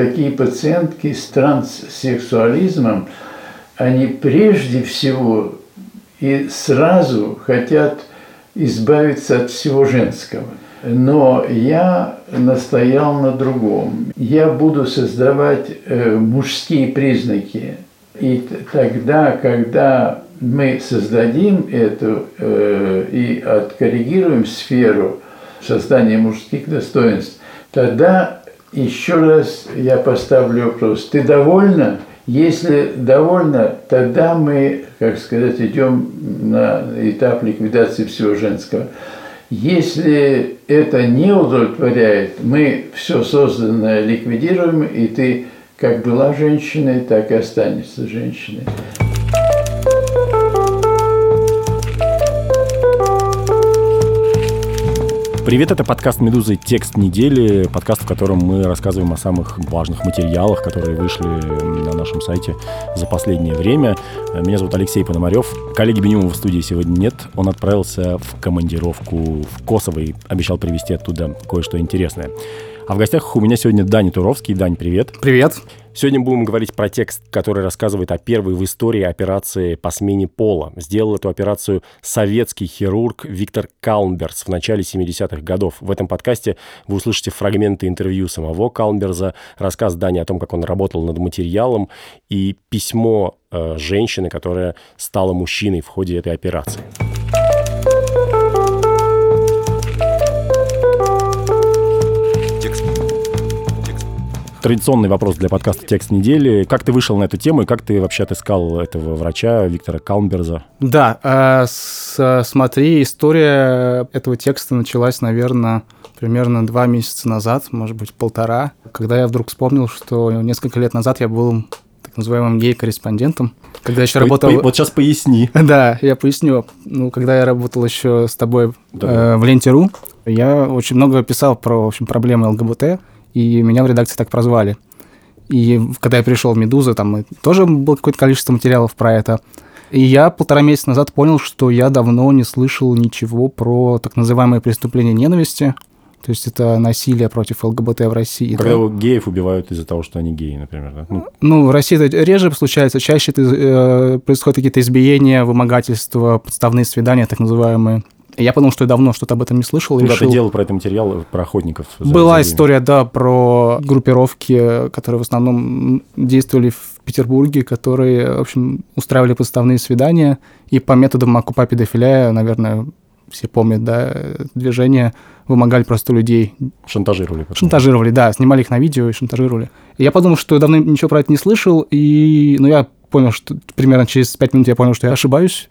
такие пациентки с транссексуализмом, они прежде всего и сразу хотят избавиться от всего женского. Но я настоял на другом. Я буду создавать э, мужские признаки. И тогда, когда мы создадим эту э, и откоррегируем сферу создания мужских достоинств, тогда еще раз я поставлю вопрос. Ты довольна? Если довольна, тогда мы, как сказать, идем на этап ликвидации всего женского. Если это не удовлетворяет, мы все созданное ликвидируем, и ты как была женщиной, так и останешься женщиной. Привет, это подкаст «Медузы. Текст недели», подкаст, в котором мы рассказываем о самых важных материалах, которые вышли на нашем сайте за последнее время. Меня зовут Алексей Пономарев. Коллеги Бенюмова в студии сегодня нет. Он отправился в командировку в Косово и обещал привезти оттуда кое-что интересное. А в гостях у меня сегодня Дани Туровский. Дань, привет. Привет. Сегодня будем говорить про текст, который рассказывает о первой в истории операции по смене пола. Сделал эту операцию советский хирург Виктор Калнберс в начале 70-х годов. В этом подкасте вы услышите фрагменты интервью самого Калнберза, рассказ Дани о том, как он работал над материалом и письмо э, женщины, которая стала мужчиной в ходе этой операции. Традиционный вопрос для подкаста «Текст недели». Как ты вышел на эту тему и как ты вообще отыскал этого врача Виктора Калнберза? Да, э, с, смотри, история этого текста началась, наверное, примерно два месяца назад, может быть, полтора, когда я вдруг вспомнил, что несколько лет назад я был так называемым гей-корреспондентом, когда еще по, работал... По, вот сейчас поясни. Да, я поясню. Ну, когда я работал еще с тобой да. э, в Ленте.ру, я очень много писал про, в общем, проблемы ЛГБТ, и меня в редакции так прозвали. И когда я пришел в «Медузу», там тоже было какое-то количество материалов про это. И я полтора месяца назад понял, что я давно не слышал ничего про так называемые преступления ненависти. То есть это насилие против ЛГБТ в России. Когда да? геев убивают из-за того, что они геи, например. Да? Ну, ну в России это реже случается, чаще это, э, происходят какие-то избиения, вымогательства, подставные свидания, так называемые. Я подумал, что я давно что-то об этом не слышал. Да, решил... ты делал про это материал, про охотников. Была за история, да, про группировки, которые в основном действовали в Петербурге, которые, в общем, устраивали подставные свидания. И по методам окупа педофилия, наверное, все помнят, да, движение, вымогали просто людей. Шантажировали. Потом. Шантажировали, да, снимали их на видео и шантажировали. И я подумал, что я давно ничего про это не слышал, и, ну, я понял, что примерно через пять минут я понял, что я ошибаюсь,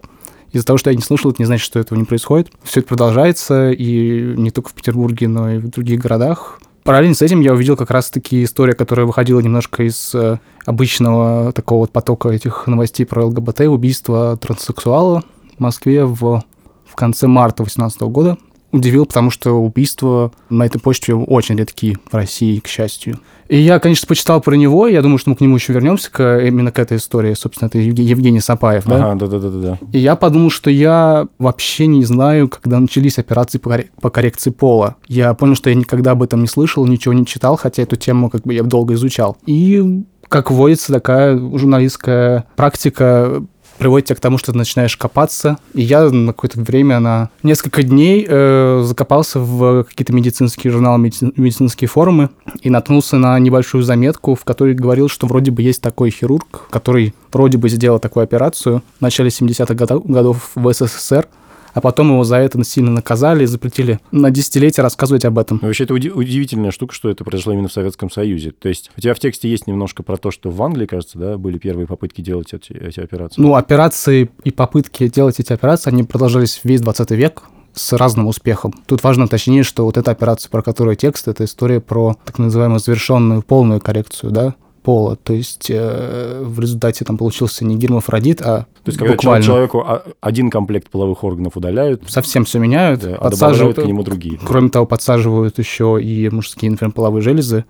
из-за того, что я не слышал, это не значит, что этого не происходит. Все это продолжается, и не только в Петербурге, но и в других городах. Параллельно с этим я увидел как раз-таки история, которая выходила немножко из э, обычного такого вот потока этих новостей про ЛГБТ, убийство транссексуала в Москве в, в конце марта 2018 года удивил, потому что убийства на этой почте очень редки в России, к счастью. И я, конечно, почитал про него, я думаю, что мы к нему еще вернемся, к, именно к этой истории. Собственно, это Евгений Сапаев, да? Ага, да-да-да. И я подумал, что я вообще не знаю, когда начались операции по, по коррекции пола. Я понял, что я никогда об этом не слышал, ничего не читал, хотя эту тему как бы я долго изучал. И как водится, такая журналистская практика приводит тебя к тому, что ты начинаешь копаться. И я на какое-то время, на несколько дней э, закопался в какие-то медицинские журналы, медици- медицинские форумы и наткнулся на небольшую заметку, в которой говорил, что вроде бы есть такой хирург, который вроде бы сделал такую операцию в начале 70-х годов в СССР, а потом его за это сильно наказали и запретили на десятилетия рассказывать об этом. Вообще, это уди- удивительная штука, что это произошло именно в Советском Союзе. То есть у тебя в тексте есть немножко про то, что в Англии, кажется, да, были первые попытки делать эти, эти операции. Ну, операции и попытки делать эти операции, они продолжались весь 20 век, с разным успехом. Тут важно уточнить, что вот эта операция, про которую текст, это история про так называемую завершенную полную коррекцию, да, пола. То есть э, в результате там получился не гермафродит, а То есть буквально... человеку один комплект половых органов удаляют. Совсем все меняют. Да, а подсаживают к нему другие. Кроме того, подсаживают еще и мужские, например, половые железы,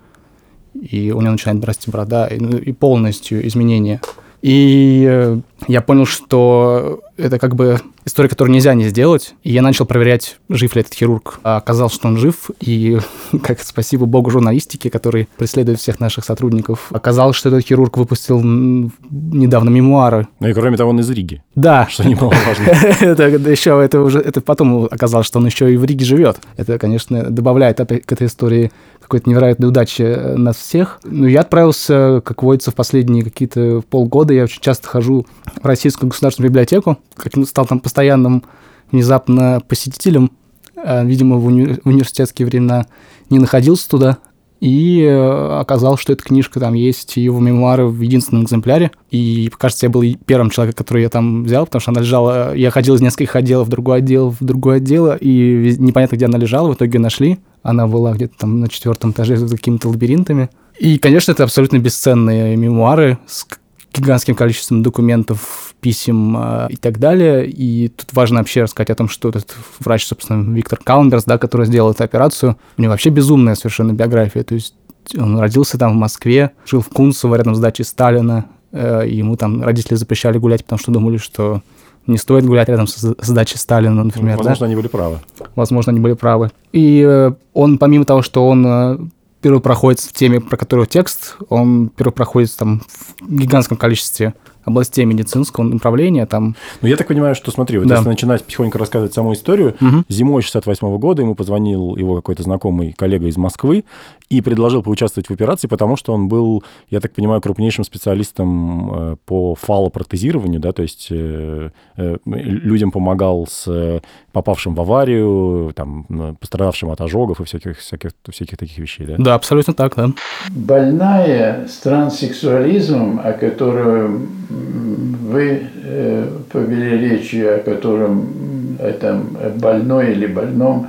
и у него начинает расти борода, и, ну, и полностью изменения. И э, я понял, что это как бы история, которую нельзя не сделать. И я начал проверять, жив ли этот хирург. А оказалось, что он жив, и как спасибо богу журналистике, который преследует всех наших сотрудников, оказалось, что этот хирург выпустил недавно мемуары. Ну и кроме того, он из Риги. Да. Что немаловажно. это еще, это уже, это потом оказалось, что он еще и в Риге живет. Это, конечно, добавляет к этой истории какой-то невероятной удачи нас всех. Но я отправился, как водится, в последние какие-то полгода. Я очень часто хожу в Российскую государственную библиотеку, каким стал там постоянным внезапно посетителем. А, видимо, в, уни- в университетские времена не находился туда. И э, оказалось, что эта книжка там есть, его мемуары в единственном экземпляре. И, кажется, я был первым человеком, который я там взял, потому что она лежала... Я ходил из нескольких отделов в другой отдел, в другой отдел, и непонятно, где она лежала, в итоге нашли. Она была где-то там на четвертом этаже с какими-то лабиринтами. И, конечно, это абсолютно бесценные мемуары с гигантским количеством документов, писем э, и так далее. И тут важно вообще рассказать о том, что этот врач, собственно, Виктор Каунберс, да, который сделал эту операцию, у него вообще безумная совершенно биография. То есть он родился там в Москве, жил в Кунцево, рядом с дачей Сталина. Э, ему там родители запрещали гулять, потому что думали, что не стоит гулять рядом с, с дачей Сталина, например. Возможно, да? они были правы. Возможно, они были правы. И э, он, помимо того, что он э, первопроходец в теме, про которую текст, он первопроходец там в гигантском количестве областей медицинского направления. Там... Ну, я так понимаю, что, смотри, вот Да. если начинать потихоньку рассказывать саму историю, Мгм. зимой 68 года ему позвонил его какой-то знакомый коллега из Москвы и предложил поучаствовать в операции, потому что он был, я так понимаю, крупнейшим специалистом э, по фалопротезированию, да, то есть э, э, людям помогал с попавшим в аварию, там, пострадавшим от ожогов и всяких, всяких, всяких таких вещей, да? Да, абсолютно так, да. Больная с транссексуализмом, о котором м, вы э, повели речь, о котором м, этом больной или больном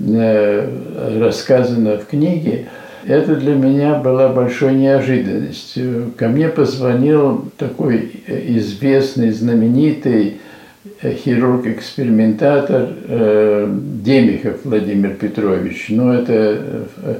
э, рассказано в книге, это для меня была большой неожиданностью. Ко мне позвонил такой известный, знаменитый э, хирург-экспериментатор э, Демихов Владимир Петрович. Ну, это э,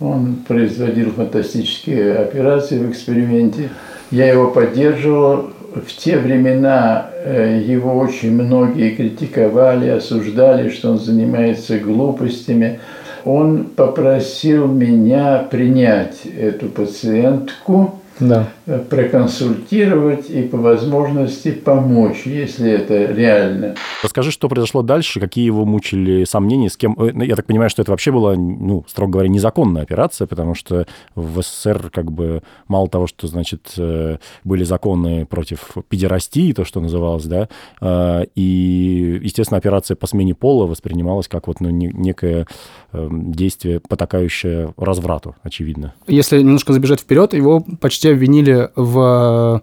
он производил фантастические операции в эксперименте. Я его поддерживал. В те времена э, его очень многие критиковали, осуждали, что он занимается глупостями. Он попросил меня принять эту пациентку, Да. э, проконсультировать и по возможности помочь, если это реально. Расскажи, что произошло дальше, какие его мучили сомнения, с кем... э, ну, Я так понимаю, что это вообще была, ну, строго говоря, незаконная операция, потому что в СССР как бы мало того, что, значит, э, были законы против педерастии, то, что называлось, да, и, естественно, операция по смене пола воспринималась как вот ну, не- некое э, действие, потакающее разврату, очевидно. Если немножко забежать вперед, его почти обвинили в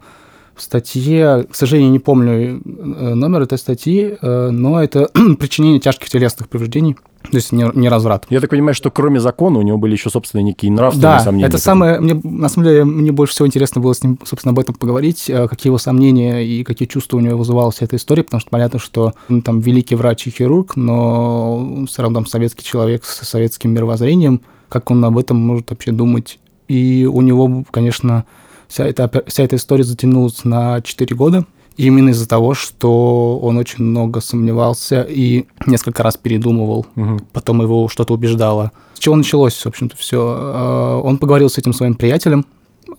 статье, к сожалению, не помню э, номер этой статьи, э, но это причинение тяжких телесных повреждений, то есть не, не разврат. Я так понимаю, что кроме закона у него были еще, собственно, некие нравственные Да, сомнения. это самое, мне, на самом деле, мне больше всего интересно было с ним, собственно, об этом поговорить, э, какие его сомнения и какие чувства у него вызывала вся эта история, потому что понятно, что он там великий врач и хирург, но все равно там советский человек с советским мировоззрением, как он об этом может вообще думать. И у него, конечно, вся эта, вся эта история затянулась на 4 года, именно из-за того, что он очень много сомневался и несколько раз передумывал Мгм. потом его что-то убеждало. С чего началось, в общем-то, все? Он поговорил с этим своим приятелем,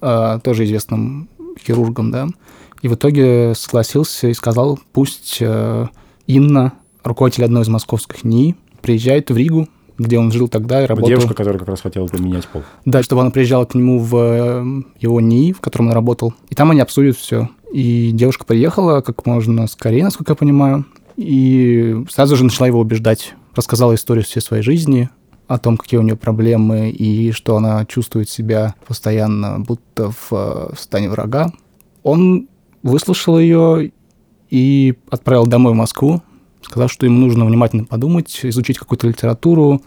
э, тоже известным хирургом, да, и в итоге согласился и сказал, пусть э, Инна, руководитель одной из московских НИИ, приезжает в Ригу, где он жил тогда и работал. Девушка, которая как раз хотела поменять пол. Да, чтобы она приезжала к нему в э, его НИИ, в котором он работал. И там они обсудят все. И девушка приехала как можно скорее, насколько я понимаю, и сразу же начала его убеждать. Рассказала историю всей своей жизни, о том, какие у нее проблемы, и что она чувствует себя постоянно будто в э, состоянии врага. Он выслушал ее и отправил домой в Москву, сказав, что ему нужно внимательно подумать, изучить какую-то литературу,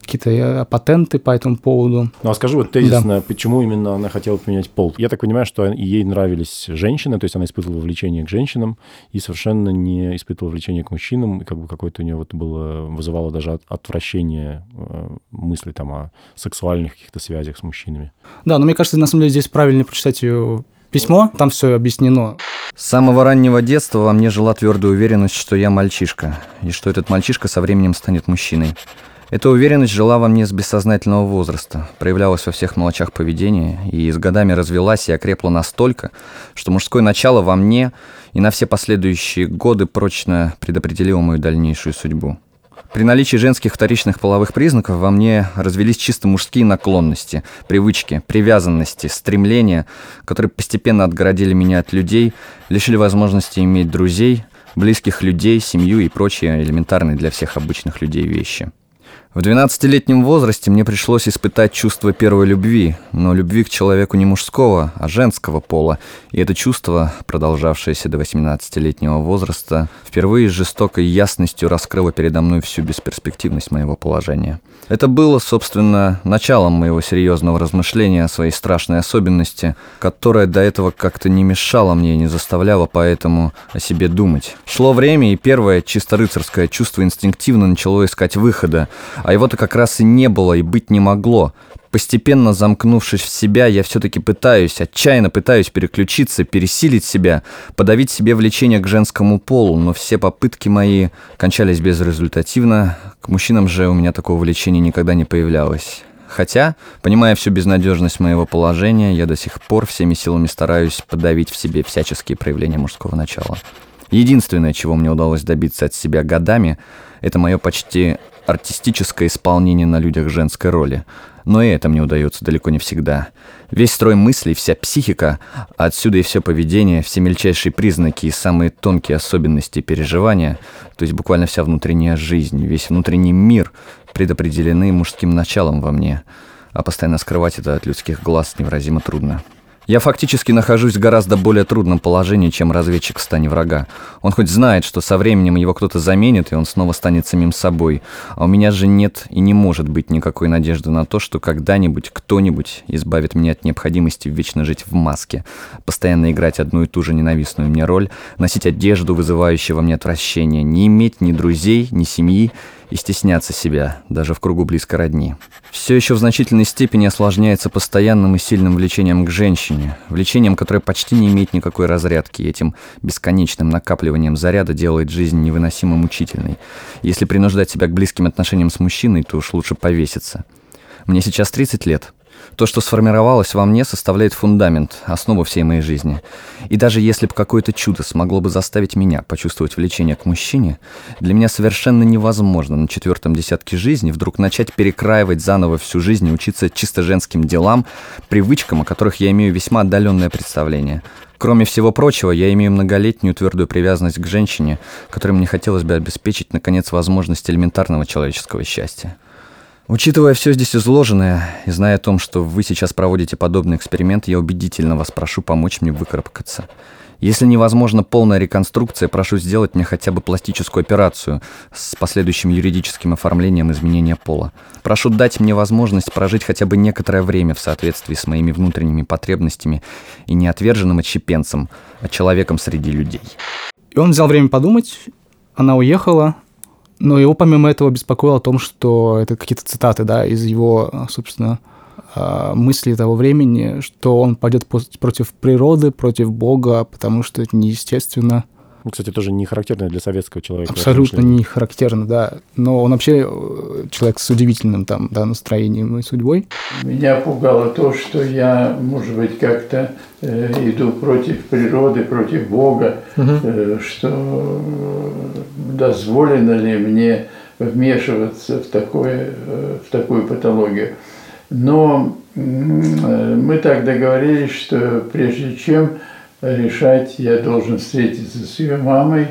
какие-то э, патенты по этому поводу. Ну а скажи вот тезисно, почему именно она хотела поменять пол? Я так понимаю, что ей нравились женщины, то есть она испытывала влечение к женщинам и совершенно не испытывала влечение к мужчинам, и как бы какое-то у нее вот было, вызывало даже от- отвращение э, мысли там о сексуальных каких-то связях с мужчинами. Да, но мне кажется, на самом деле здесь правильно прочитать ее письмо, там все объяснено. С самого раннего детства во мне жила твердая уверенность, что я мальчишка, и что этот мальчишка со временем станет мужчиной. Эта уверенность жила во мне с бессознательного возраста, проявлялась во всех мелочах поведения и с годами развелась и окрепла настолько, что мужское начало во мне и на все последующие годы прочно предопределило мою дальнейшую судьбу. При наличии женских вторичных половых признаков во мне развелись чисто мужские наклонности, привычки, привязанности, стремления, которые постепенно отгородили меня от людей, лишили возможности иметь друзей, близких людей, семью и прочие элементарные для всех обычных людей вещи – в 12-летнем возрасте мне пришлось испытать чувство первой любви, но любви к человеку не мужского, а женского пола. И это чувство, продолжавшееся до 18-летнего возраста, впервые с жестокой ясностью раскрыло передо мной всю бесперспективность моего положения. Это было, собственно, началом моего серьезного размышления о своей страшной особенности, которая до этого как-то не мешала мне и не заставляла поэтому о себе думать. Шло время, и первое чисто рыцарское чувство инстинктивно начало искать выхода, а его-то как раз и не было и быть не могло. Постепенно замкнувшись в себя, я все-таки пытаюсь, отчаянно пытаюсь переключиться, пересилить себя, подавить себе влечение к женскому полу, но все попытки мои кончались безрезультативно. К мужчинам же у меня такого влечения никогда не появлялось. Хотя, понимая всю безнадежность моего положения, я до сих пор всеми силами стараюсь подавить в себе всяческие проявления мужского начала. Единственное, чего мне удалось добиться от себя годами, это мое почти артистическое исполнение на людях женской роли. Но и это мне удается далеко не всегда. Весь строй мыслей, вся психика, а отсюда и все поведение, все мельчайшие признаки и самые тонкие особенности переживания, то есть буквально вся внутренняя жизнь, весь внутренний мир предопределены мужским началом во мне, а постоянно скрывать это от людских глаз невыразимо трудно. Я фактически нахожусь в гораздо более трудном положении, чем разведчик в стане врага. Он хоть знает, что со временем его кто-то заменит, и он снова станет самим собой. А у меня же нет и не может быть никакой надежды на то, что когда-нибудь кто-нибудь избавит меня от необходимости вечно жить в маске, постоянно играть одну и ту же ненавистную мне роль, носить одежду, вызывающую во мне отвращение, не иметь ни друзей, ни семьи, и стесняться себя, даже в кругу близко родни. Все еще в значительной степени осложняется постоянным и сильным влечением к женщине, влечением, которое почти не имеет никакой разрядки, и этим бесконечным накапливанием заряда делает жизнь невыносимо мучительной. Если принуждать себя к близким отношениям с мужчиной, то уж лучше повеситься. Мне сейчас 30 лет, то, что сформировалось во мне, составляет фундамент, основу всей моей жизни. И даже если бы какое-то чудо смогло бы заставить меня почувствовать влечение к мужчине, для меня совершенно невозможно на четвертом десятке жизни вдруг начать перекраивать заново всю жизнь и учиться чисто женским делам, привычкам, о которых я имею весьма отдаленное представление. Кроме всего прочего, я имею многолетнюю твердую привязанность к женщине, которой мне хотелось бы обеспечить, наконец, возможность элементарного человеческого счастья. Учитывая все здесь изложенное и зная о том, что вы сейчас проводите подобный эксперимент, я убедительно вас прошу помочь мне выкарабкаться. Если невозможна полная реконструкция, прошу сделать мне хотя бы пластическую операцию с последующим юридическим оформлением изменения пола. Прошу дать мне возможность прожить хотя бы некоторое время в соответствии с моими внутренними потребностями и не отверженным отщепенцем, а человеком среди людей. И он взял время подумать, она уехала, но его помимо этого беспокоило о том, что это какие-то цитаты, да, из его, собственно, а, мысли того времени, что он пойдет против природы, против Бога, потому что это неестественно. Ну, кстати, тоже не характерно для советского человека. Абсолютно не характерно, да. Но он вообще э, человек с удивительным там, да, настроением и судьбой. Меня пугало то, что я, может быть, как-то э, иду против природы, против Бога, угу. э, что э, дозволено ли мне вмешиваться в, такое, э, в такую патологию. Но э, мы так договорились, что прежде чем решать, я должен встретиться с ее мамой.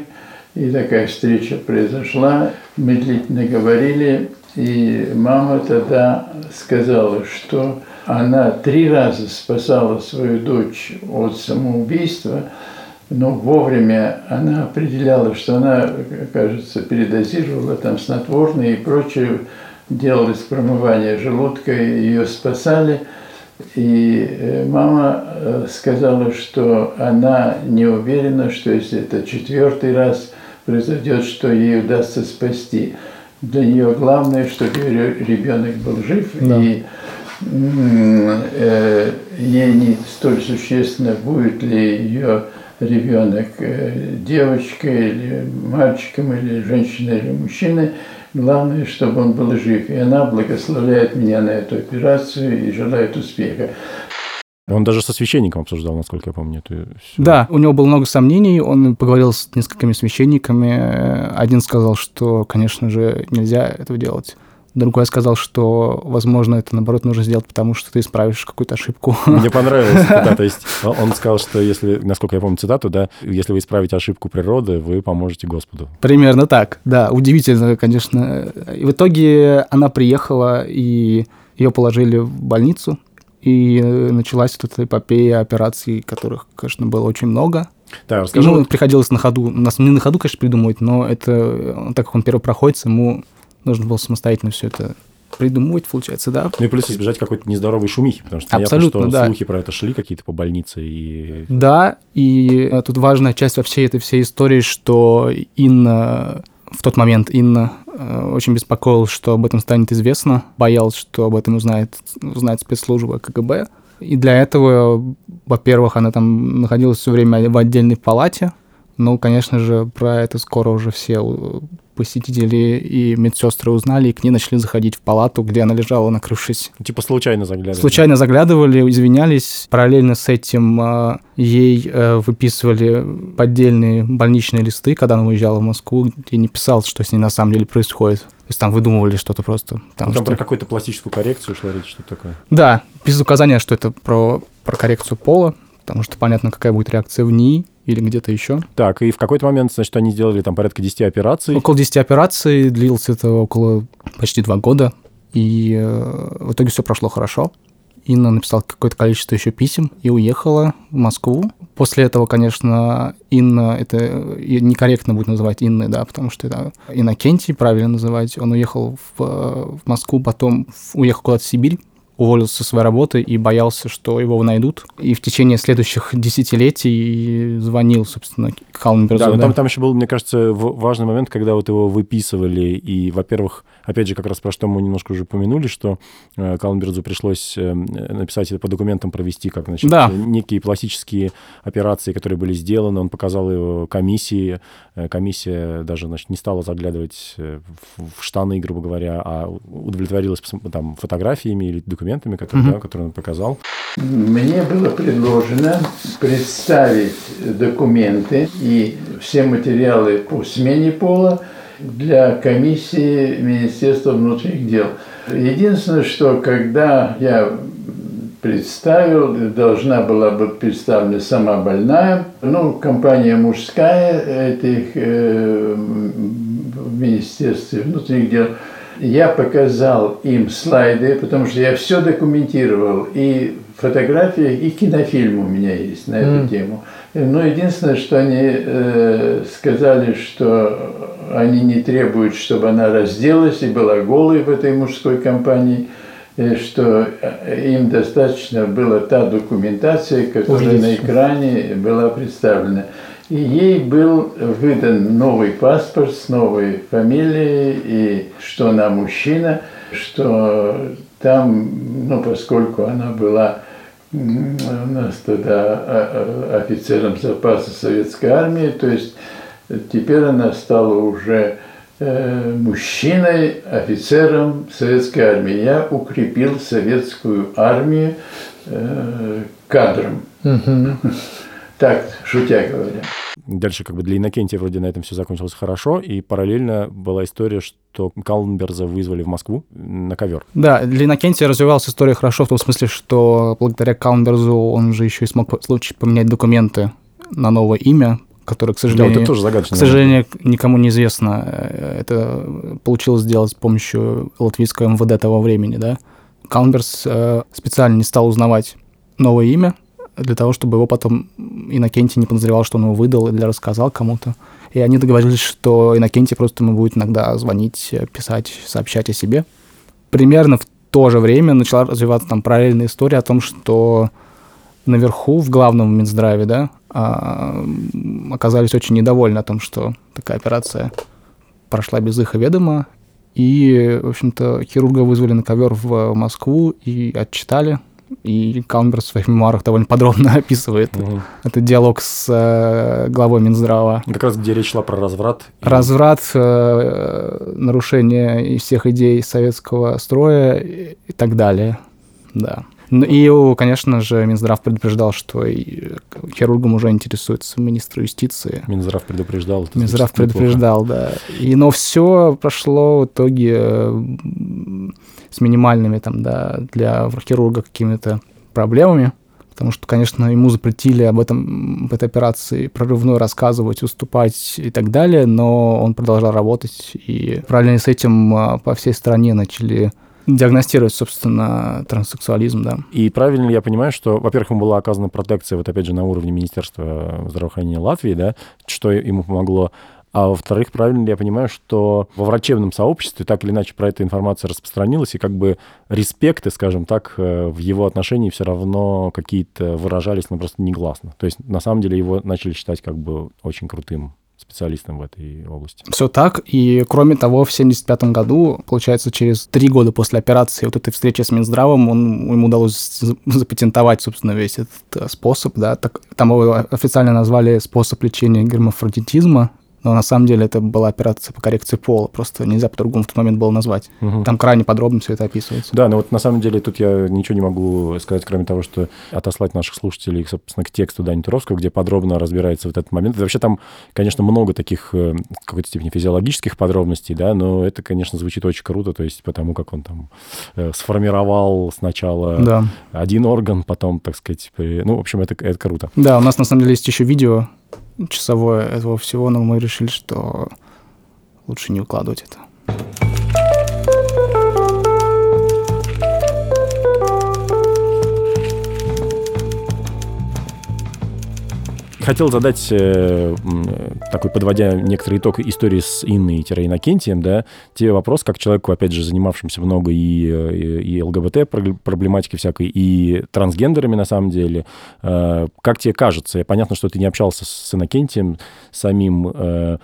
И такая встреча произошла. Мы длительно говорили, и мама тогда сказала, что она три раза спасала свою дочь от самоубийства, но вовремя она определяла, что она, кажется, передозировала там снотворные и прочее, делалось промывание желудка, ее спасали – и э, мама э, сказала, что она не уверена, что если это четвертый раз произойдет, что ей удастся спасти. Для нее главное, чтобы ее ребенок был жив. Да. И э, ей не столь существенно, будет ли ее ребенок э, девочкой или мальчиком, или женщиной, или мужчиной. Главное, чтобы он был жив. И она благословляет меня на эту операцию и желает успеха. Он даже со священником обсуждал, насколько я помню. Это Да, у него было много сомнений, он поговорил с несколькими священниками. Один сказал, что, конечно же, нельзя этого делать. Другой сказал, что, возможно, это, наоборот, нужно сделать, потому что ты исправишь какую-то ошибку. Мне понравилась цитата. То есть он сказал, что если, насколько я помню цитату, да, если вы исправите ошибку природы, вы поможете Господу. Примерно так, да. Удивительно, конечно. И в итоге она приехала, и ее положили в больницу, и началась вот эта эпопея операций, которых, конечно, было очень много. Да, расскажи. Ему приходилось на ходу, нас не на ходу, конечно, придумывать, но это, так как он первый проходит, ему нужно было самостоятельно все это придумывать, получается, да. Ну и плюс избежать какой-то нездоровой шумихи, потому что Абсолютно, понятно, что да. слухи про это шли какие-то по больнице. И... Да, и тут важная часть во всей этой всей истории, что Инна в тот момент Инна э, очень беспокоилась, что об этом станет известно, боялась, что об этом узнает, узнает спецслужба КГБ. И для этого, во-первых, она там находилась все время в отдельной палате. Ну, конечно же, про это скоро уже все посетители и медсестры узнали, и к ней начали заходить в палату, где она лежала, накрывшись. Типа случайно заглядывали. Случайно заглядывали, извинялись. Параллельно с этим э, ей э, выписывали поддельные больничные листы, когда она уезжала в Москву, где не писал, что с ней на самом деле происходит. То есть там выдумывали что-то просто. Ну, Там, там что... про какую-то пластическую коррекцию шла речь, что такое. Да, без указания, что это про, про коррекцию пола, потому что понятно, какая будет реакция в ней или где-то еще. Так, и в какой-то момент, значит, они сделали там порядка 10 операций. Около 10 операций, длилось это около почти два года, и э, в итоге все прошло хорошо. Инна написала какое-то количество еще писем и уехала в Москву. После этого, конечно, Инна, это некорректно будет называть Инной, да, потому что это Иннокентий, правильно называть. Он уехал в, в Москву, потом уехал куда-то в Сибирь, уволился со своей работы и боялся, что его найдут. И в течение следующих десятилетий звонил, собственно, Халмберзу. Да, но да. там, там еще был, мне кажется, важный момент, когда вот его выписывали, и, во-первых, опять же, как раз про что мы немножко уже упомянули, что э, Калнберзу пришлось э, написать это по документам, провести, как, значит, Да. некие пластические операции, которые были сделаны, он показал его комиссии, Э, комиссия даже, значит, не стала заглядывать в, в штаны, грубо говоря, а удовлетворилась там фотографиями или документами, которые, Мгм. да, которые он показал. Мне было предложено представить документы и все материалы по смене пола для комиссии Министерства внутренних дел. Единственное, что когда я представил, должна была быть представлена сама больная, ну, компания мужская этих э, в Министерстве внутренних дел, я показал им слайды, потому что я все документировал, и фотографии, и кинофильм у меня есть на эту тему. Но единственное, что они э, сказали, что они не требуют, чтобы она разделась и была голой в этой мужской компании, и что э, им достаточно была та документация, которая на экране была представлена. И ей был выдан новый паспорт с новой фамилией, и что она мужчина, что там, ну, поскольку она была у нас тогда а, а, офицером запаса советской армии, то есть теперь она стала уже э, мужчиной, офицером советской армии. Я укрепил советскую армию э, кадром. Так, шутя говоря. Дальше как бы для Иннокентия вроде на этом все закончилось хорошо, и параллельно была история, что Калнберза вызвали в Москву на ковер. Да, для Иннокентия развивалась история хорошо в том смысле, что благодаря Калмберзу он же еще и смог в случае поменять документы на новое имя, которое, к Да, сожалению, вот это тоже загадочно. к сожалению, никому не известно. Э, Это получилось сделать с помощью латвийского МВД того времени, да. Калмберс э, специально не стал узнавать новое имя для того, чтобы его потом Иннокентий не подозревал, что он его выдал или рассказал кому-то. И они договорились, что Иннокентий просто ему будет иногда звонить, э, писать, сообщать о себе. Примерно в то же время начала развиваться там параллельная история о том, что наверху, в главном Минздраве, да, а, оказались очень недовольны о том, что такая операция прошла без их ведома, И, в общем-то, хирурга вызвали на ковер в Москву и отчитали. И Калмбер в своих мемуарах довольно подробно описывает угу. этот диалог с э, главой Минздрава. Как раз где речь шла про разврат. И... Разврат, э, нарушение всех идей советского строя и, и так далее. Да. Ну, и, конечно же, Минздрав предупреждал, что и хирургом уже интересуется министр юстиции. Минздрав предупреждал. Это Минздрав предупреждал, неплохо. да. И, но все прошло в итоге с минимальными там, да, для хирурга какими-то проблемами, потому что, конечно, ему запретили об этом, об этой операции прорывной рассказывать, уступать и так далее, но он продолжал работать, и параллельно с этим а, по всей стране начали диагностировать, собственно, транссексуализм, да. И правильно ли я понимаю, что, во-первых, ему была оказана протекция, вот опять же, на уровне Министерства здравоохранения Латвии, да, что ему помогло, а во-вторых, правильно ли я понимаю, что во врачебном сообществе так или иначе про эта информация распространилась, и как бы респекты, скажем так, э, в его отношении все равно какие-то выражались, ну, просто негласно. То есть, на самом деле, его начали считать как бы очень крутым специалистом в этой области. Все так. И кроме того, в 1975 году, получается, через три года после операции вот этой встречи с Минздравом, он, ему удалось запатентовать, собственно, весь этот э, способ. Да, так, там его официально назвали способ лечения гермафродитизма но на самом деле это была операция по коррекции пола, просто нельзя по-другому в тот момент было назвать. Угу. Там крайне подробно все это описывается. Да, но вот на самом деле тут я ничего не могу сказать, кроме того, что отослать наших слушателей, собственно, к тексту Дани Туровского, где подробно разбирается вот этот момент. И вообще там, конечно, много таких э, в какой-то степени физиологических подробностей, да, но это, конечно, звучит очень круто, то есть потому как он там э, сформировал сначала да. один орган, потом, так сказать, при... ну, в общем, это, это круто. Да, у нас на самом деле есть еще видео часовое этого всего, но мы решили, что лучше не укладывать это. Хотел задать, э, такой подводя некоторый итог истории с Инной Иннокентием, да, тебе вопрос, как человеку, опять же, занимавшимся много и, э, и, и ЛГБТ проблематики всякой, и трансгендерами, на самом деле. Э, как тебе кажется, понятно, что ты не общался с Иннокентием самим, э,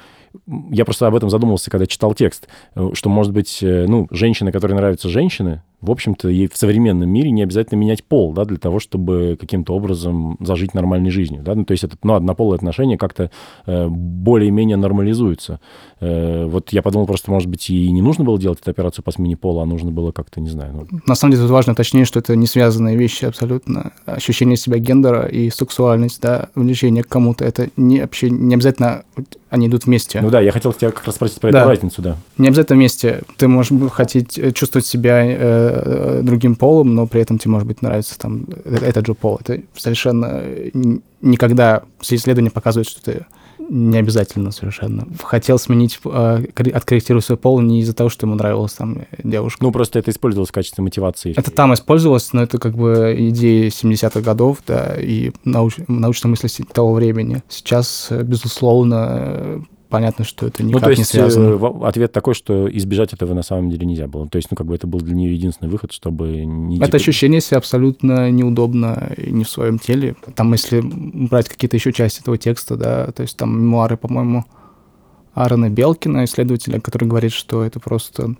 я просто об этом задумался, когда читал текст, э, что, может быть, э, ну, женщины, которые нравятся женщины, в общем-то, ей в современном мире не обязательно менять пол, да, для того, чтобы каким-то образом зажить нормальной жизнью, да, ну, то есть это, ну, однополые отношения как-то э, более-менее нормализуются. Э, вот я подумал, просто, может быть, и не нужно было делать эту операцию по смене пола, а нужно было как-то, не знаю. Ну... На самом деле тут важно точнее, что это не связанные вещи абсолютно. Ощущение себя гендера и сексуальность, да, влечение к кому-то, это не, вообще не обязательно они идут вместе. Ну да, я хотел тебя как раз спросить про да. эту разницу, да. Не обязательно вместе. Ты можешь хотеть э, чувствовать себя э, другим полом, но при этом тебе, может быть, нравится там э, этот же пол. Это совершенно никогда все исследования показывают, что ты не обязательно совершенно. Хотел сменить, э, откорректировать свой пол не из-за того, что ему нравилась там девушка. Ну, просто это использовалось в качестве мотивации. Это там использовалось, но это как бы идеи 70-х годов, да, и науч, научной мысли того времени. Сейчас, безусловно, понятно, что это никак ну, то есть, не связано. Э, ответ такой, что избежать этого на самом деле нельзя было. То есть, ну, как бы это был для нее единственный выход, чтобы не... Это ощущение себя абсолютно неудобно и не в своем теле. Там, если брать какие-то еще части этого текста, да, то есть там мемуары, по-моему, Аарона Белкина, исследователя, который говорит, что это просто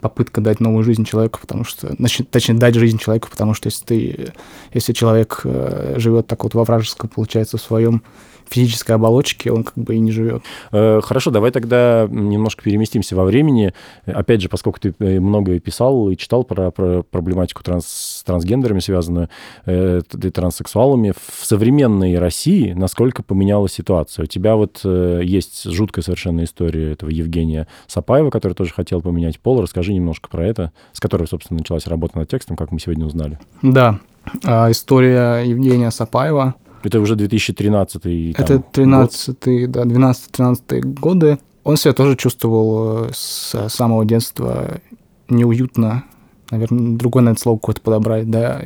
попытка дать новую жизнь человеку, потому что, точнее, дать жизнь человеку, потому что если ты, если человек э, живет так вот во вражеском, получается, в своем физической оболочке он как бы и не живет. Э, хорошо, давай тогда немножко переместимся во времени. Опять же, поскольку ты э, много писал и читал про, про проблематику транс, с трансгендерами связанную, э, транссексуалами, в современной России насколько поменялась ситуация? У тебя вот э, есть жуткая совершенно история этого Евгения Сапаева, который тоже хотел поменять пол. Расскажи немножко про это, с которой, собственно, началась работа над текстом, как мы сегодня узнали. Да, а, история Евгения Сапаева – это уже 2013 Это 13 да, 12-13 годы. Он себя тоже чувствовал э, с самого детства неуютно. Наверное, другое, наверное, слово какое-то подобрать, да,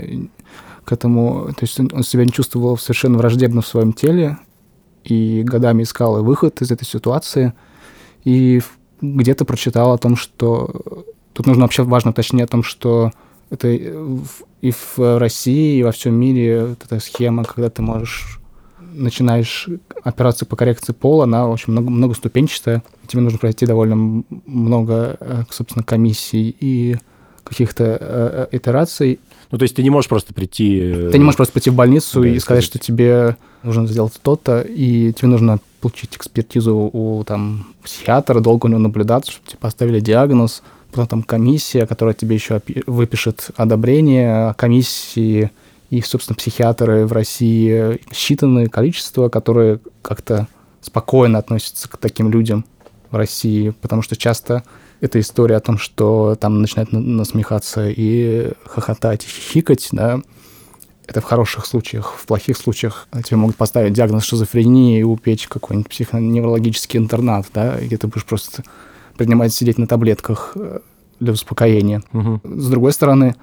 к этому. То есть он себя не чувствовал совершенно враждебно в своем теле и годами искал выход из этой ситуации. И где-то прочитал о том, что... Тут нужно вообще важно точнее о том, что это и в России, и во всем мире вот эта схема, когда ты можешь начинаешь операцию по коррекции пола, она очень много, многоступенчатая. Тебе нужно пройти довольно много, э, собственно, комиссий и каких-то э, э, итераций. Ну, то есть ты не можешь просто прийти... Ты не можешь просто прийти в больницу да, и сказать, что тебе нужно сделать то-то, и тебе нужно получить экспертизу у там, психиатра, долго у него наблюдаться, чтобы тебе поставили диагноз, потом комиссия, которая тебе еще выпишет одобрение, комиссии и, собственно, психиатры в России считанное количество, которые как-то спокойно относятся к таким людям в России, потому что часто эта история о том, что там начинают насмехаться и хохотать, и хихикать, да, это в хороших случаях. В плохих случаях тебе могут поставить диагноз шизофрении и упечь какой-нибудь психоневрологический интернат, да, и ты будешь просто принимать сидеть на таблетках э, для успокоения. Угу. С другой стороны,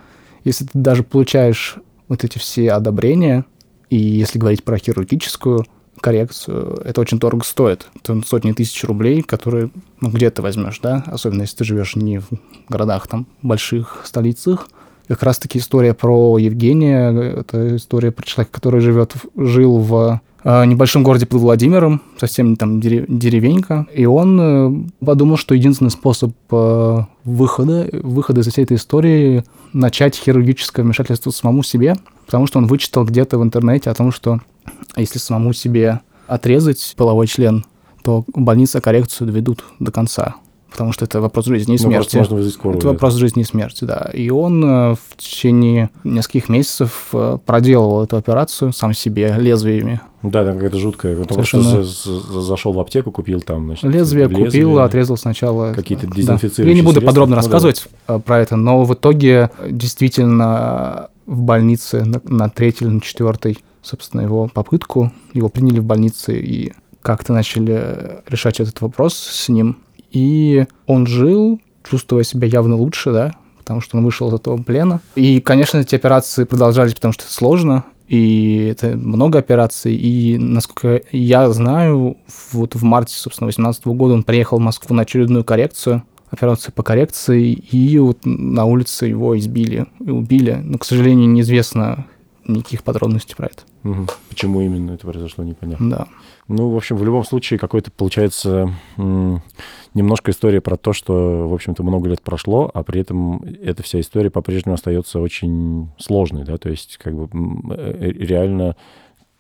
если ты даже получаешь вот эти все одобрения, и если говорить про хирургическую коррекцию, это очень дорого стоит. Это сотни тысяч рублей, которые ну, где ты возьмешь, да, особенно если ты живешь не в городах там больших столицах. Как раз-таки история про Евгения, это история про человека, который живет, жил в э, небольшом городе под Владимиром, совсем там деревенька, и он э, подумал, что единственный способ э, выхода, выхода из всей этой истории начать хирургическое вмешательство самому себе, потому что он вычитал где-то в интернете о том, что если самому себе отрезать половой член, то больница коррекцию доведут до конца потому что это вопрос жизни и ну, смерти. можно вызвать скорую. Это вопрос жизни и смерти, да. И он э, в течение нескольких месяцев э, проделывал эту операцию сам себе лезвиями. Да, там какая-то жуткая. Он Совершенно... просто зашел в аптеку, купил там, значит, лезвие, лезвие купил, отрезал сначала. Какие-то дезинфицирующие да. Я не буду средства. подробно ну, рассказывать да. про это, но в итоге действительно в больнице на, на третьей или на четвертой, собственно, его попытку, его приняли в больнице и как-то начали решать этот вопрос с ним. И он жил, чувствуя себя явно лучше, да, потому что он вышел из этого плена. И, конечно, эти операции продолжались, потому что это сложно, и это много операций. И, насколько я знаю, вот в марте, собственно, 2018 года он приехал в Москву на очередную коррекцию, операцию по коррекции, и вот на улице его избили и убили. Но, к сожалению, неизвестно никаких подробностей про это. Угу. Почему именно это произошло, непонятно. Да. Ну, в общем, в любом случае, какой-то, получается, немножко история про то, что, в общем-то, много лет прошло, а при этом эта вся история по-прежнему остается очень сложной, да, то есть, как бы, э, реально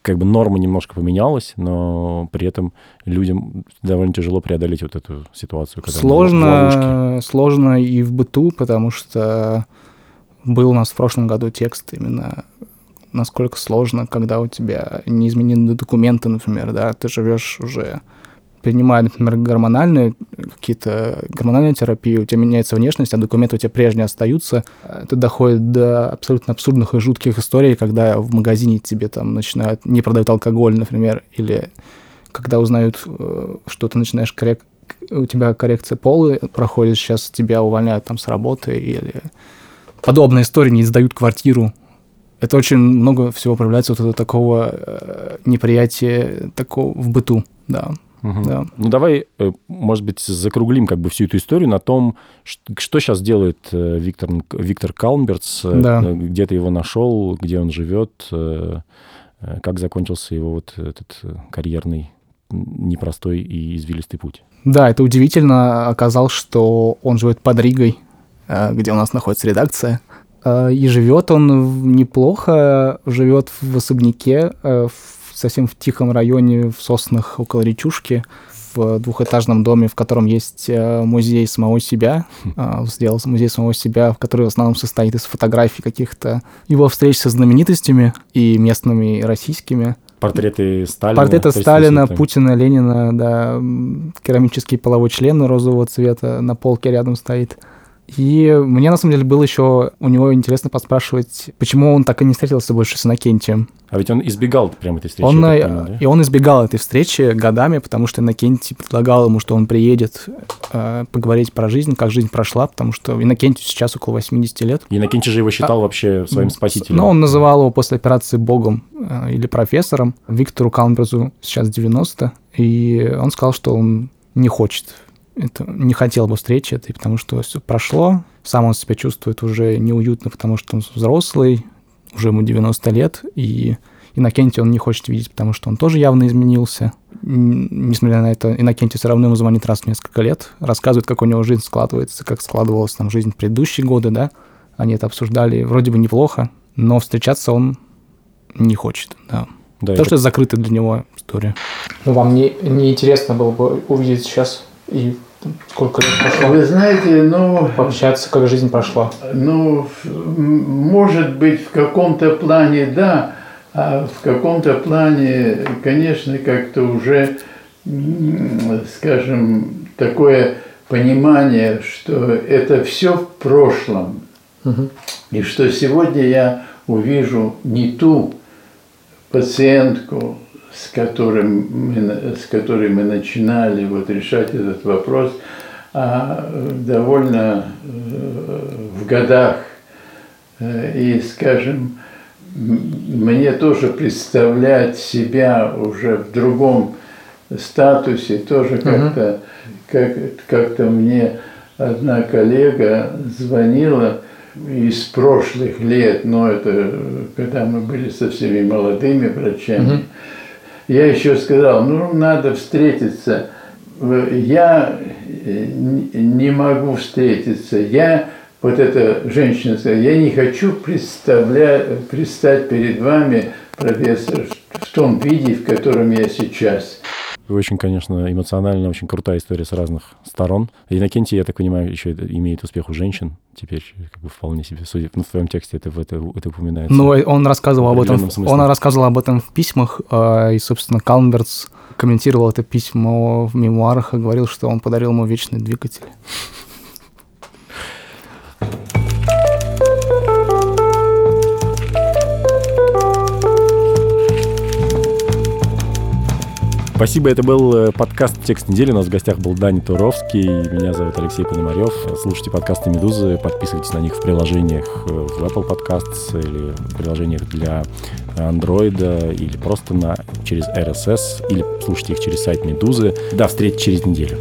как бы норма немножко поменялась, но при этом людям довольно тяжело преодолеть вот эту ситуацию. Когда сложно, сложно и в быту, потому что был у нас в прошлом году текст именно насколько сложно, когда у тебя не изменены документы, например, да, ты живешь уже принимая, например, гормональные какие-то гормональные терапии, у тебя меняется внешность, а документы у тебя прежние остаются. Это доходит до абсолютно абсурдных и жутких историй, когда в магазине тебе там начинают, не продают алкоголь, например, или когда узнают, э, что ты начинаешь коррек... у тебя коррекция пола проходит, сейчас тебя увольняют там с работы, или подобные истории не сдают квартиру это очень много всего проявляется вот этого такого э, неприятия такого в быту, да. Угу. да. Ну давай, э, может быть, закруглим как бы всю эту историю на том, что, что сейчас делает э, Виктор, Виктор Калнбертс, э, да. где ты его нашел, где он живет, как закончился его вот этот карьерный непростой и извилистый путь. Да, это удивительно. Оказалось, что он живет под Ригой, где у нас находится редакция. Э, и живет он неплохо, живет в особняке, э, в, совсем в тихом районе, в соснах около речушки, в двухэтажном доме, в котором есть э, музей самого себя. Сделал музей самого себя, в который в основном состоит из фотографий каких-то его встреч со знаменитостями и местными, и российскими. Портреты Сталина. Портреты Сталина, Путина, Ленина, да. Керамический половой член розового цвета на полке рядом стоит. И мне, на самом деле, было еще у него интересно поспрашивать, почему он так и не встретился больше с Иннокентием. А ведь он избегал прямо этой встречи. Он, понимаю, да? И он избегал этой встречи годами, потому что Иннокентий предлагал ему, что он приедет э, поговорить про жизнь, как жизнь прошла, потому что Иннокентию сейчас около 80 лет. Иннокентий же его считал а, вообще своим спасителем. Ну, он называл его после операции богом э, или профессором. Виктору Калмберзу сейчас 90, и он сказал, что он не хочет это, не хотел бы встречи этой, потому что все прошло, сам он себя чувствует уже неуютно, потому что он взрослый, уже ему 90 лет, и Иннокентий он не хочет видеть, потому что он тоже явно изменился. Несмотря на это, Иннокентий все равно ему звонит раз в несколько лет, рассказывает, как у него жизнь складывается, как складывалась там жизнь в предыдущие годы, да. Они это обсуждали вроде бы неплохо, но встречаться он не хочет, да. Да, То, это... что это закрытая для него история. Ну, вам не, не интересно было бы увидеть сейчас и сколько лет прошло? Вы знаете, ну... Пообщаться, как жизнь прошла. Ну, может быть, в каком-то плане да, а в каком-то плане, конечно, как-то уже, скажем, такое понимание, что это все в прошлом. Угу. И что сегодня я увижу не ту пациентку, с, которым мы, с которой мы начинали вот решать этот вопрос, а довольно э, в годах. Э, и, скажем, мне тоже представлять себя уже в другом статусе, тоже как-то как, как-то мне одна коллега звонила, из прошлых лет, но это когда мы были со всеми молодыми врачами, угу. Я еще сказал, ну надо встретиться. Я э, не могу встретиться. Я, вот эта женщина сказала, я не хочу представлять, предстать перед вами, профессор, в том виде, в котором я сейчас. Очень, конечно, эмоционально, очень крутая история с разных сторон. Иннокентий, я так понимаю, еще имеет успех у женщин. Теперь как бы вполне себе, судя ну, в твоем тексте, это, это, это упоминается. Ну, он рассказывал об этом, смысле. он рассказывал об этом в письмах, а, и, собственно, Калмбертс комментировал это письмо в мемуарах и говорил, что он подарил ему вечный двигатель. Спасибо, это был э, подкаст «Текст недели». У нас в гостях был Дани Туровский. Меня зовут Алексей Пономарев. Слушайте подкасты «Медузы», подписывайтесь на них в приложениях э, в Apple Podcasts или в приложениях для Android или просто на, через RSS или слушайте их через сайт «Медузы». До встречи через неделю.